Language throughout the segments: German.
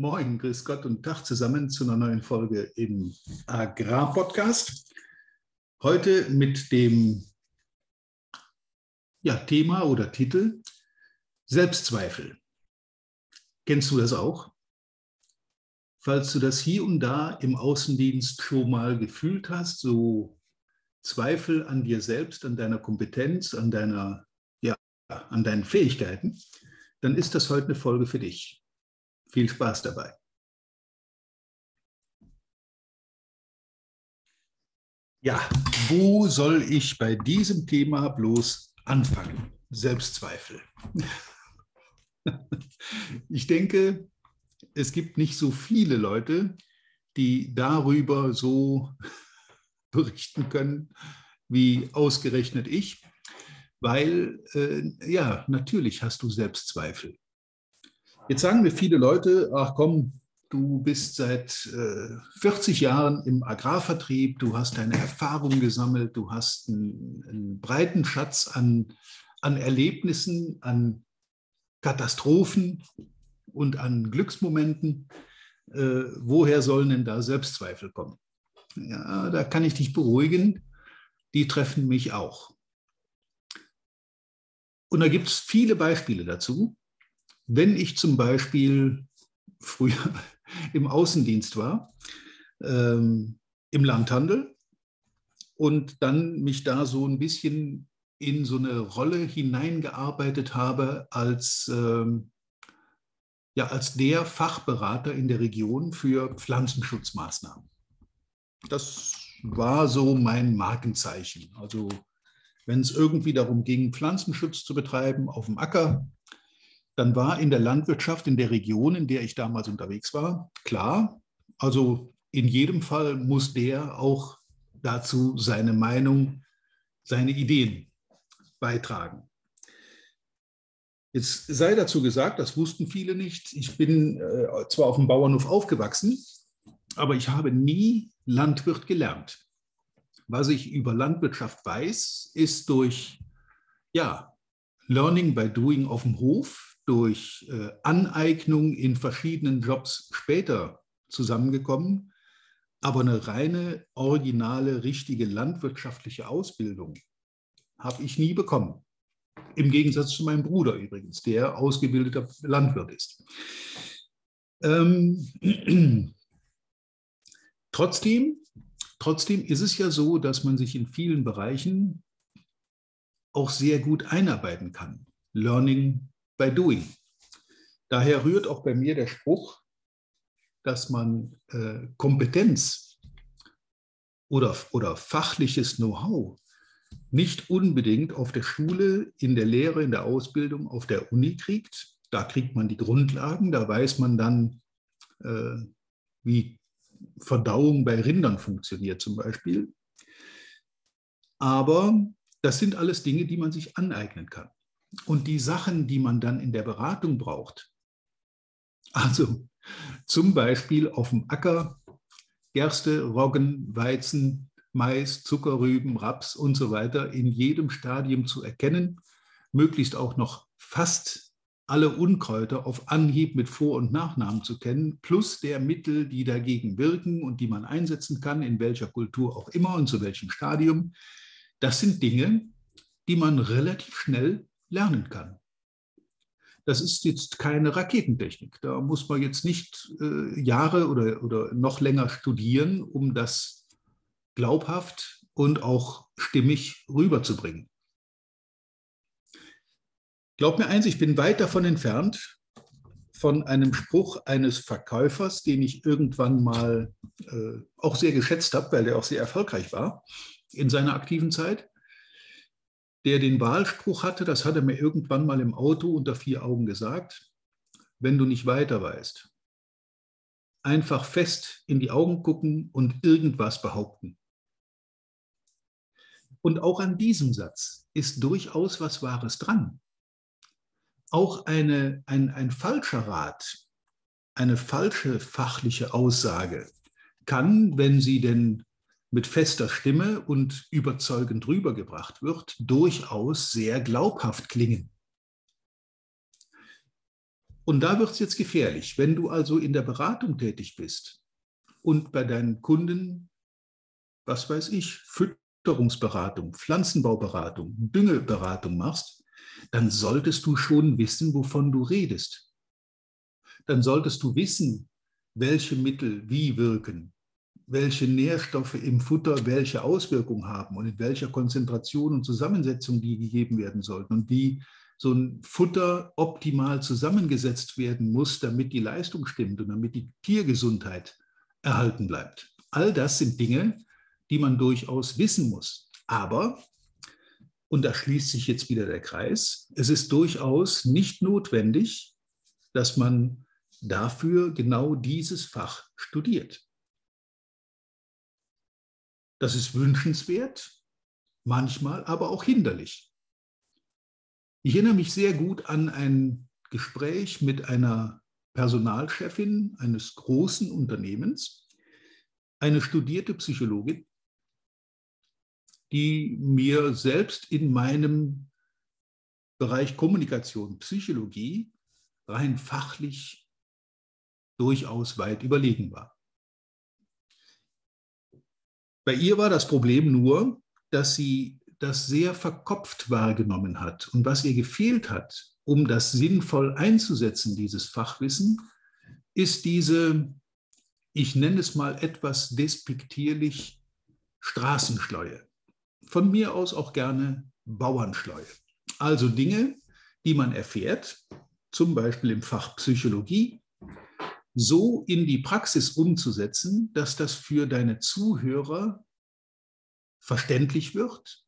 Moin, grüß Gott und Tag zusammen zu einer neuen Folge im Agrarpodcast. Heute mit dem ja, Thema oder Titel Selbstzweifel. Kennst du das auch? Falls du das hier und da im Außendienst schon mal gefühlt hast, so Zweifel an dir selbst, an deiner Kompetenz, an, deiner, ja, an deinen Fähigkeiten, dann ist das heute eine Folge für dich. Viel Spaß dabei. Ja, wo soll ich bei diesem Thema bloß anfangen? Selbstzweifel. Ich denke, es gibt nicht so viele Leute, die darüber so berichten können, wie ausgerechnet ich, weil äh, ja, natürlich hast du Selbstzweifel. Jetzt sagen mir viele Leute, ach komm, du bist seit äh, 40 Jahren im Agrarvertrieb, du hast deine Erfahrungen gesammelt, du hast einen, einen breiten Schatz an, an Erlebnissen, an Katastrophen und an Glücksmomenten. Äh, woher sollen denn da Selbstzweifel kommen? Ja, da kann ich dich beruhigen, die treffen mich auch. Und da gibt es viele Beispiele dazu. Wenn ich zum Beispiel früher im Außendienst war, ähm, im Landhandel und dann mich da so ein bisschen in so eine Rolle hineingearbeitet habe als, ähm, ja, als der Fachberater in der Region für Pflanzenschutzmaßnahmen. Das war so mein Markenzeichen. Also wenn es irgendwie darum ging, Pflanzenschutz zu betreiben auf dem Acker, dann war in der Landwirtschaft in der Region, in der ich damals unterwegs war, klar, also in jedem Fall muss der auch dazu seine Meinung, seine Ideen beitragen. Jetzt sei dazu gesagt, das wussten viele nicht, ich bin äh, zwar auf dem Bauernhof aufgewachsen, aber ich habe nie Landwirt gelernt. Was ich über Landwirtschaft weiß, ist durch ja, Learning by Doing auf dem Hof, durch äh, Aneignung in verschiedenen Jobs später zusammengekommen. Aber eine reine, originale, richtige landwirtschaftliche Ausbildung habe ich nie bekommen. Im Gegensatz zu meinem Bruder übrigens, der ausgebildeter Landwirt ist. Ähm, trotzdem, trotzdem ist es ja so, dass man sich in vielen Bereichen auch sehr gut einarbeiten kann. Learning by doing. Daher rührt auch bei mir der Spruch, dass man äh, Kompetenz oder, oder fachliches Know-how nicht unbedingt auf der Schule, in der Lehre, in der Ausbildung, auf der Uni kriegt. Da kriegt man die Grundlagen, da weiß man dann, äh, wie Verdauung bei Rindern funktioniert zum Beispiel. Aber das sind alles Dinge, die man sich aneignen kann. Und die Sachen, die man dann in der Beratung braucht, also zum Beispiel auf dem Acker Gerste, Roggen, Weizen, Mais, Zuckerrüben, Raps und so weiter in jedem Stadium zu erkennen, möglichst auch noch fast alle Unkräuter auf Anhieb mit Vor- und Nachnamen zu kennen, plus der Mittel, die dagegen wirken und die man einsetzen kann, in welcher Kultur auch immer und zu welchem Stadium. Das sind Dinge, die man relativ schnell lernen kann. Das ist jetzt keine Raketentechnik. Da muss man jetzt nicht äh, Jahre oder, oder noch länger studieren, um das glaubhaft und auch stimmig rüberzubringen. Glaub mir eins, ich bin weit davon entfernt, von einem Spruch eines Verkäufers, den ich irgendwann mal äh, auch sehr geschätzt habe, weil er auch sehr erfolgreich war in seiner aktiven Zeit der den Wahlspruch hatte, das hat er mir irgendwann mal im Auto unter vier Augen gesagt, wenn du nicht weiter weißt, einfach fest in die Augen gucken und irgendwas behaupten. Und auch an diesem Satz ist durchaus was Wahres dran. Auch eine, ein, ein falscher Rat, eine falsche fachliche Aussage kann, wenn sie denn mit fester Stimme und überzeugend rübergebracht wird, durchaus sehr glaubhaft klingen. Und da wird es jetzt gefährlich. Wenn du also in der Beratung tätig bist und bei deinen Kunden, was weiß ich, Fütterungsberatung, Pflanzenbauberatung, Düngeberatung machst, dann solltest du schon wissen, wovon du redest. Dann solltest du wissen, welche Mittel wie wirken, welche Nährstoffe im Futter welche Auswirkungen haben und in welcher Konzentration und Zusammensetzung die gegeben werden sollten und wie so ein Futter optimal zusammengesetzt werden muss, damit die Leistung stimmt und damit die Tiergesundheit erhalten bleibt. All das sind Dinge, die man durchaus wissen muss. Aber, und da schließt sich jetzt wieder der Kreis, es ist durchaus nicht notwendig, dass man dafür genau dieses Fach studiert. Das ist wünschenswert, manchmal aber auch hinderlich. Ich erinnere mich sehr gut an ein Gespräch mit einer Personalchefin eines großen Unternehmens, eine studierte Psychologin, die mir selbst in meinem Bereich Kommunikation, Psychologie rein fachlich durchaus weit überlegen war. Bei ihr war das Problem nur, dass sie das sehr verkopft wahrgenommen hat. Und was ihr gefehlt hat, um das sinnvoll einzusetzen, dieses Fachwissen, ist diese, ich nenne es mal etwas despektierlich, Straßenschleue. Von mir aus auch gerne Bauernschleue. Also Dinge, die man erfährt, zum Beispiel im Fach Psychologie, so in die Praxis umzusetzen, dass das für deine Zuhörer verständlich wird,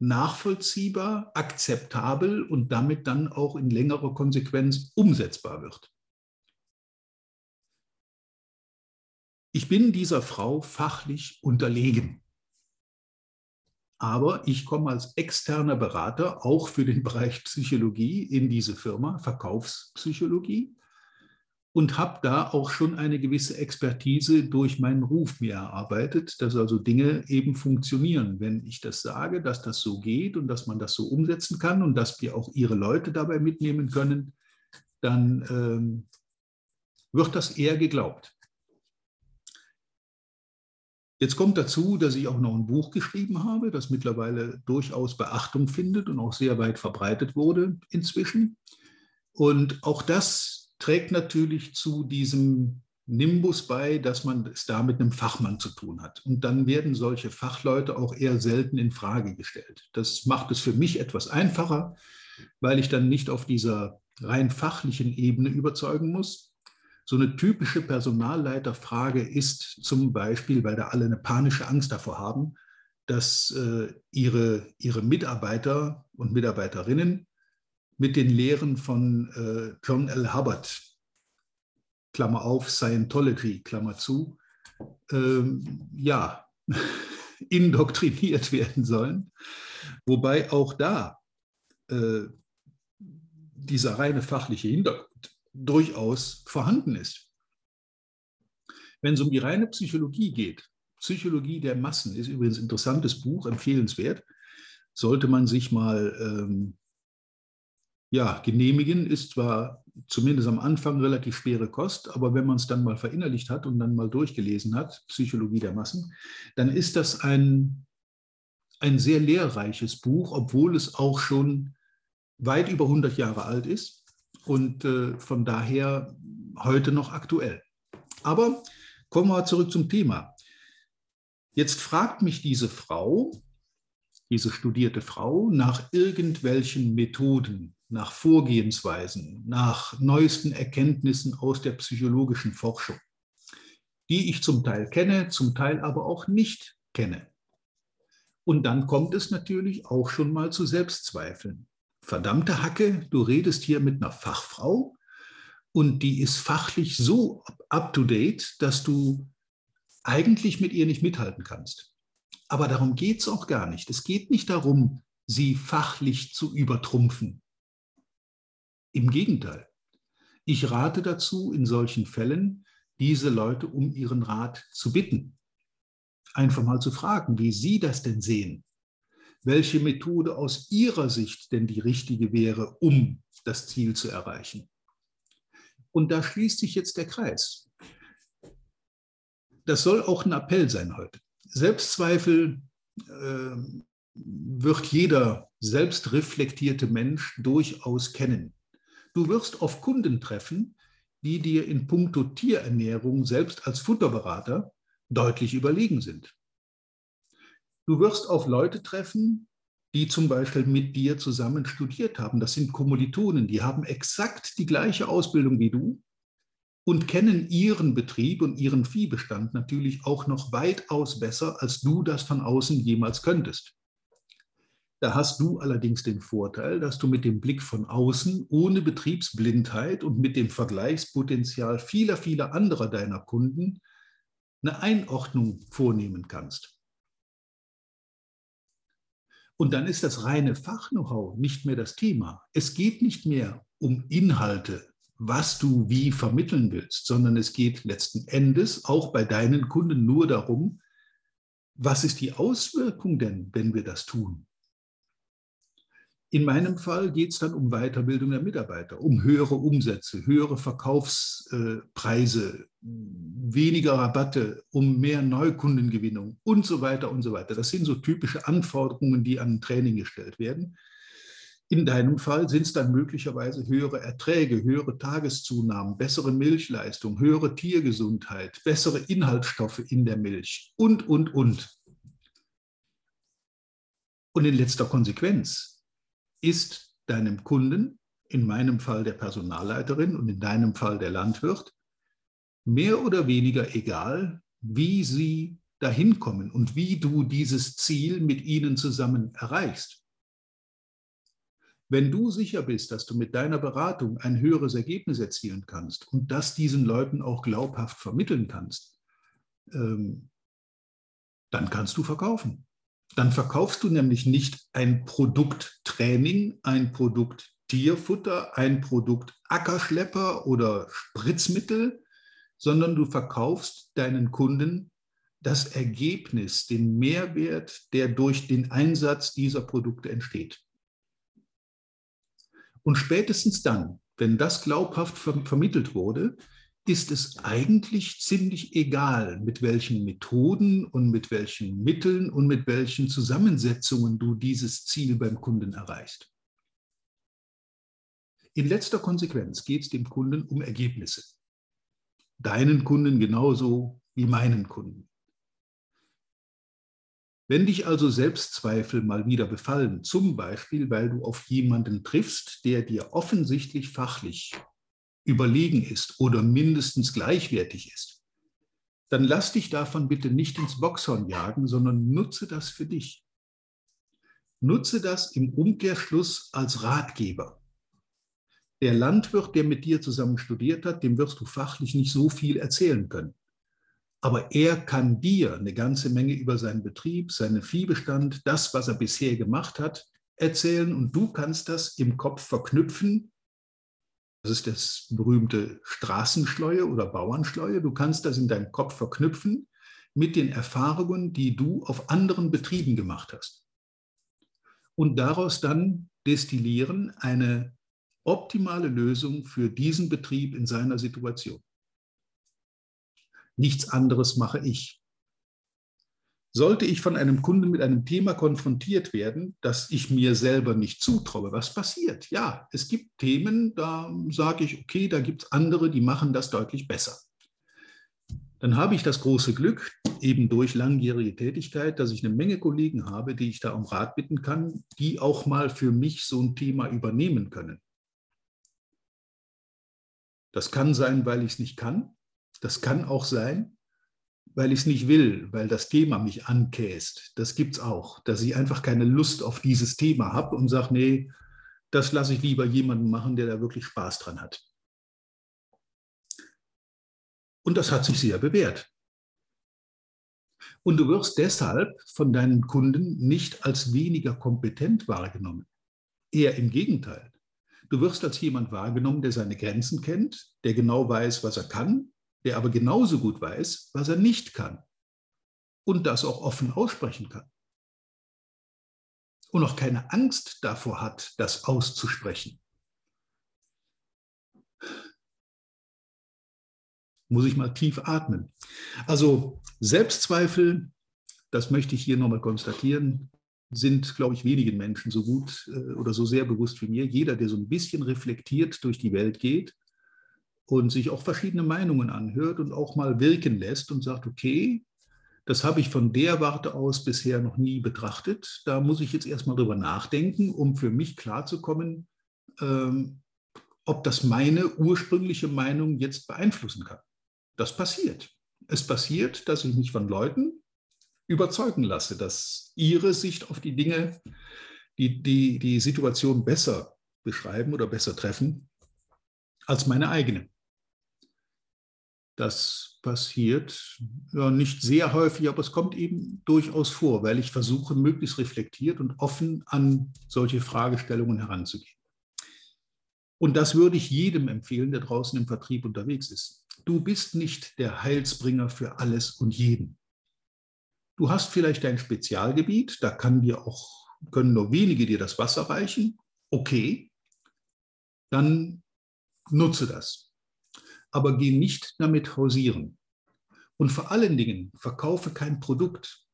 nachvollziehbar, akzeptabel und damit dann auch in längerer Konsequenz umsetzbar wird. Ich bin dieser Frau fachlich unterlegen. Aber ich komme als externer Berater auch für den Bereich Psychologie in diese Firma, Verkaufspsychologie, und habe da auch schon eine gewisse Expertise durch meinen Ruf mir erarbeitet, dass also Dinge eben funktionieren. Wenn ich das sage, dass das so geht und dass man das so umsetzen kann und dass wir auch Ihre Leute dabei mitnehmen können, dann ähm, wird das eher geglaubt. Jetzt kommt dazu, dass ich auch noch ein Buch geschrieben habe, das mittlerweile durchaus Beachtung findet und auch sehr weit verbreitet wurde inzwischen. Und auch das trägt natürlich zu diesem Nimbus bei, dass man es da mit einem Fachmann zu tun hat. Und dann werden solche Fachleute auch eher selten in Frage gestellt. Das macht es für mich etwas einfacher, weil ich dann nicht auf dieser rein fachlichen Ebene überzeugen muss. So eine typische Personalleiterfrage ist zum Beispiel, weil da alle eine panische Angst davor haben, dass äh, ihre, ihre Mitarbeiter und Mitarbeiterinnen mit den Lehren von äh, John L. Hubbard, Klammer auf, Scientology, Klammer zu, ähm, ja, indoktriniert werden sollen. Wobei auch da äh, dieser reine fachliche Hintergrund durchaus vorhanden ist. Wenn es um die reine Psychologie geht, Psychologie der Massen ist übrigens ein interessantes Buch, empfehlenswert, sollte man sich mal ähm, ja, genehmigen ist zwar zumindest am Anfang relativ schwere Kost, aber wenn man es dann mal verinnerlicht hat und dann mal durchgelesen hat, Psychologie der Massen, dann ist das ein, ein sehr lehrreiches Buch, obwohl es auch schon weit über 100 Jahre alt ist und äh, von daher heute noch aktuell. Aber kommen wir zurück zum Thema. Jetzt fragt mich diese Frau, diese studierte Frau, nach irgendwelchen Methoden, nach Vorgehensweisen, nach neuesten Erkenntnissen aus der psychologischen Forschung, die ich zum Teil kenne, zum Teil aber auch nicht kenne. Und dann kommt es natürlich auch schon mal zu Selbstzweifeln. Verdammte Hacke, du redest hier mit einer Fachfrau und die ist fachlich so up-to-date, dass du eigentlich mit ihr nicht mithalten kannst. Aber darum geht es auch gar nicht. Es geht nicht darum, sie fachlich zu übertrumpfen. Im Gegenteil. Ich rate dazu, in solchen Fällen diese Leute um ihren Rat zu bitten. Einfach mal zu fragen, wie sie das denn sehen. Welche Methode aus ihrer Sicht denn die richtige wäre, um das Ziel zu erreichen. Und da schließt sich jetzt der Kreis. Das soll auch ein Appell sein heute. Selbstzweifel äh, wird jeder selbstreflektierte Mensch durchaus kennen. Du wirst auf Kunden treffen, die dir in puncto Tierernährung selbst als Futterberater deutlich überlegen sind. Du wirst auf Leute treffen, die zum Beispiel mit dir zusammen studiert haben. Das sind Kommilitonen, die haben exakt die gleiche Ausbildung wie du und kennen ihren Betrieb und ihren Viehbestand natürlich auch noch weitaus besser, als du das von außen jemals könntest. Da hast du allerdings den Vorteil, dass du mit dem Blick von außen, ohne Betriebsblindheit und mit dem Vergleichspotenzial vieler, vieler anderer deiner Kunden eine Einordnung vornehmen kannst. Und dann ist das reine Fach-Know-how nicht mehr das Thema. Es geht nicht mehr um Inhalte, was du wie vermitteln willst, sondern es geht letzten Endes auch bei deinen Kunden nur darum, was ist die Auswirkung denn, wenn wir das tun? In meinem Fall geht es dann um Weiterbildung der Mitarbeiter, um höhere Umsätze, höhere Verkaufspreise, weniger Rabatte, um mehr Neukundengewinnung und so weiter und so weiter. Das sind so typische Anforderungen, die an Training gestellt werden. In deinem Fall sind es dann möglicherweise höhere Erträge, höhere Tageszunahmen, bessere Milchleistung, höhere Tiergesundheit, bessere Inhaltsstoffe in der Milch und, und, und. Und in letzter Konsequenz ist deinem Kunden, in meinem Fall der Personalleiterin und in deinem Fall der Landwirt, mehr oder weniger egal, wie sie dahin kommen und wie du dieses Ziel mit ihnen zusammen erreichst. Wenn du sicher bist, dass du mit deiner Beratung ein höheres Ergebnis erzielen kannst und das diesen Leuten auch glaubhaft vermitteln kannst, ähm, dann kannst du verkaufen. Dann verkaufst du nämlich nicht ein Produkt Training, ein Produkt Tierfutter, ein Produkt Ackerschlepper oder Spritzmittel, sondern du verkaufst deinen Kunden das Ergebnis, den Mehrwert, der durch den Einsatz dieser Produkte entsteht. Und spätestens dann, wenn das glaubhaft vermittelt wurde, ist es eigentlich ziemlich egal, mit welchen Methoden und mit welchen Mitteln und mit welchen Zusammensetzungen du dieses Ziel beim Kunden erreichst. In letzter Konsequenz geht es dem Kunden um Ergebnisse. Deinen Kunden genauso wie meinen Kunden. Wenn dich also Selbstzweifel mal wieder befallen, zum Beispiel weil du auf jemanden triffst, der dir offensichtlich fachlich überlegen ist oder mindestens gleichwertig ist, dann lass dich davon bitte nicht ins Boxhorn jagen, sondern nutze das für dich. Nutze das im Umkehrschluss als Ratgeber. Der Landwirt, der mit dir zusammen studiert hat, dem wirst du fachlich nicht so viel erzählen können. Aber er kann dir eine ganze Menge über seinen Betrieb, seinen Viehbestand, das, was er bisher gemacht hat, erzählen und du kannst das im Kopf verknüpfen das ist das berühmte Straßenschleue oder Bauernschleue. Du kannst das in deinem Kopf verknüpfen mit den Erfahrungen, die du auf anderen Betrieben gemacht hast. Und daraus dann destillieren eine optimale Lösung für diesen Betrieb in seiner Situation. Nichts anderes mache ich. Sollte ich von einem Kunden mit einem Thema konfrontiert werden, das ich mir selber nicht zutraue, was passiert? Ja, es gibt Themen, da sage ich, okay, da gibt es andere, die machen das deutlich besser. Dann habe ich das große Glück, eben durch langjährige Tätigkeit, dass ich eine Menge Kollegen habe, die ich da um Rat bitten kann, die auch mal für mich so ein Thema übernehmen können. Das kann sein, weil ich es nicht kann. Das kann auch sein, weil ich es nicht will, weil das Thema mich ankäst. Das gibt es auch, dass ich einfach keine Lust auf dieses Thema habe und sage, nee, das lasse ich lieber jemanden machen, der da wirklich Spaß dran hat. Und das hat sich sehr bewährt. Und du wirst deshalb von deinen Kunden nicht als weniger kompetent wahrgenommen. Eher im Gegenteil. Du wirst als jemand wahrgenommen, der seine Grenzen kennt, der genau weiß, was er kann der aber genauso gut weiß, was er nicht kann und das auch offen aussprechen kann. Und auch keine Angst davor hat, das auszusprechen. muss ich mal tief atmen. Also Selbstzweifel, das möchte ich hier nochmal konstatieren, sind, glaube ich, wenigen Menschen so gut äh, oder so sehr bewusst wie mir. Jeder, der so ein bisschen reflektiert durch die Welt geht und sich auch verschiedene Meinungen anhört und auch mal wirken lässt und sagt, okay, das habe ich von der Warte aus bisher noch nie betrachtet. Da muss ich jetzt erstmal drüber nachdenken, um für mich klarzukommen, ähm, ob das meine ursprüngliche Meinung jetzt beeinflussen kann. Das passiert. Es passiert, dass ich mich von Leuten überzeugen lasse, dass ihre Sicht auf die Dinge, die, die die Situation besser beschreiben oder besser treffen als meine eigene. Das passiert ja, nicht sehr häufig, aber es kommt eben durchaus vor, weil ich versuche, möglichst reflektiert und offen an solche Fragestellungen heranzugehen. Und das würde ich jedem empfehlen, der draußen im Vertrieb unterwegs ist. Du bist nicht der Heilsbringer für alles und jeden. Du hast vielleicht ein Spezialgebiet, da kann dir auch, können nur wenige dir das Wasser reichen. Okay, dann nutze das. Aber geh nicht damit hausieren. Und vor allen Dingen verkaufe kein Produkt.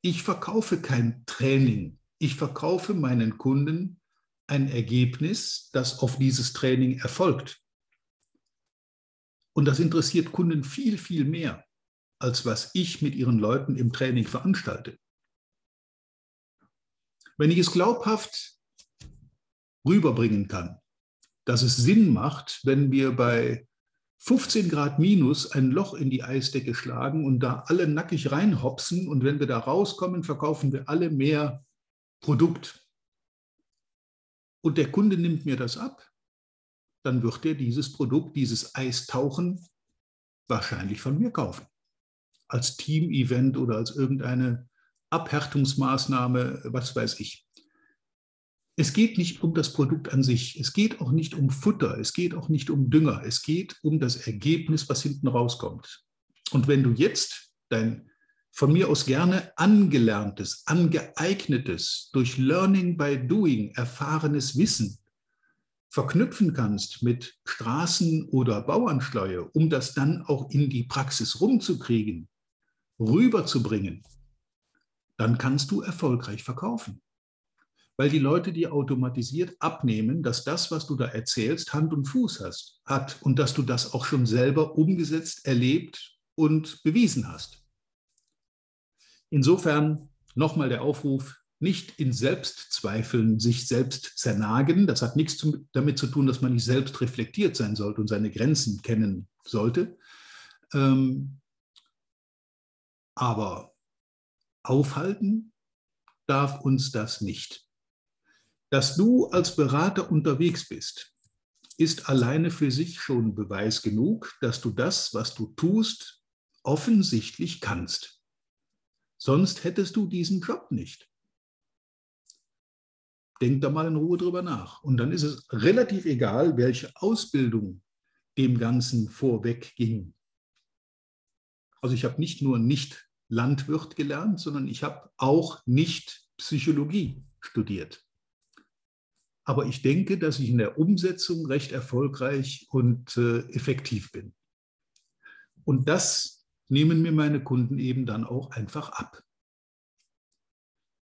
Ich verkaufe kein Training. Ich verkaufe meinen Kunden ein Ergebnis, das auf dieses Training erfolgt. Und das interessiert Kunden viel, viel mehr, als was ich mit ihren Leuten im Training veranstalte. Wenn ich es glaubhaft rüberbringen kann, dass es Sinn macht, wenn wir bei 15 Grad minus ein Loch in die Eisdecke schlagen und da alle nackig reinhopsen und wenn wir da rauskommen, verkaufen wir alle mehr Produkt und der Kunde nimmt mir das ab, dann wird er dieses Produkt, dieses Eistauchen wahrscheinlich von mir kaufen. Als Team-Event oder als irgendeine Abhärtungsmaßnahme, was weiß ich. Es geht nicht um das Produkt an sich. Es geht auch nicht um Futter. Es geht auch nicht um Dünger. Es geht um das Ergebnis, was hinten rauskommt. Und wenn du jetzt dein von mir aus gerne angelerntes, angeeignetes, durch Learning by Doing erfahrenes Wissen verknüpfen kannst mit Straßen- oder Bauernsteuer, um das dann auch in die Praxis rumzukriegen, rüberzubringen, dann kannst du erfolgreich verkaufen. Weil die Leute dir automatisiert abnehmen, dass das, was du da erzählst, Hand und Fuß hast, hat und dass du das auch schon selber umgesetzt, erlebt und bewiesen hast. Insofern nochmal der Aufruf, nicht in Selbstzweifeln sich selbst zernagen. Das hat nichts damit zu tun, dass man nicht selbst reflektiert sein sollte und seine Grenzen kennen sollte. Ähm, aber aufhalten darf uns das nicht. Dass du als Berater unterwegs bist, ist alleine für sich schon Beweis genug, dass du das, was du tust, offensichtlich kannst. Sonst hättest du diesen Job nicht. Denk da mal in Ruhe drüber nach. Und dann ist es relativ egal, welche Ausbildung dem Ganzen vorweg ging. Also ich habe nicht nur nicht Landwirt gelernt, sondern ich habe auch nicht Psychologie studiert. Aber ich denke, dass ich in der Umsetzung recht erfolgreich und äh, effektiv bin. Und das nehmen mir meine Kunden eben dann auch einfach ab.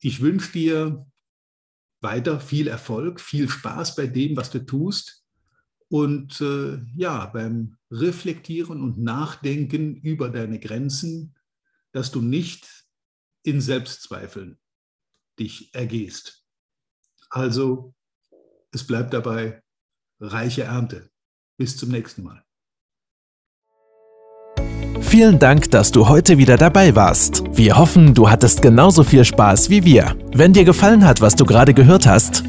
Ich wünsche dir weiter viel Erfolg, viel Spaß bei dem, was du tust und äh, ja, beim Reflektieren und Nachdenken über deine Grenzen, dass du nicht in Selbstzweifeln dich ergehst. Also, es bleibt dabei reiche Ernte. Bis zum nächsten Mal. Vielen Dank, dass du heute wieder dabei warst. Wir hoffen, du hattest genauso viel Spaß wie wir. Wenn dir gefallen hat, was du gerade gehört hast,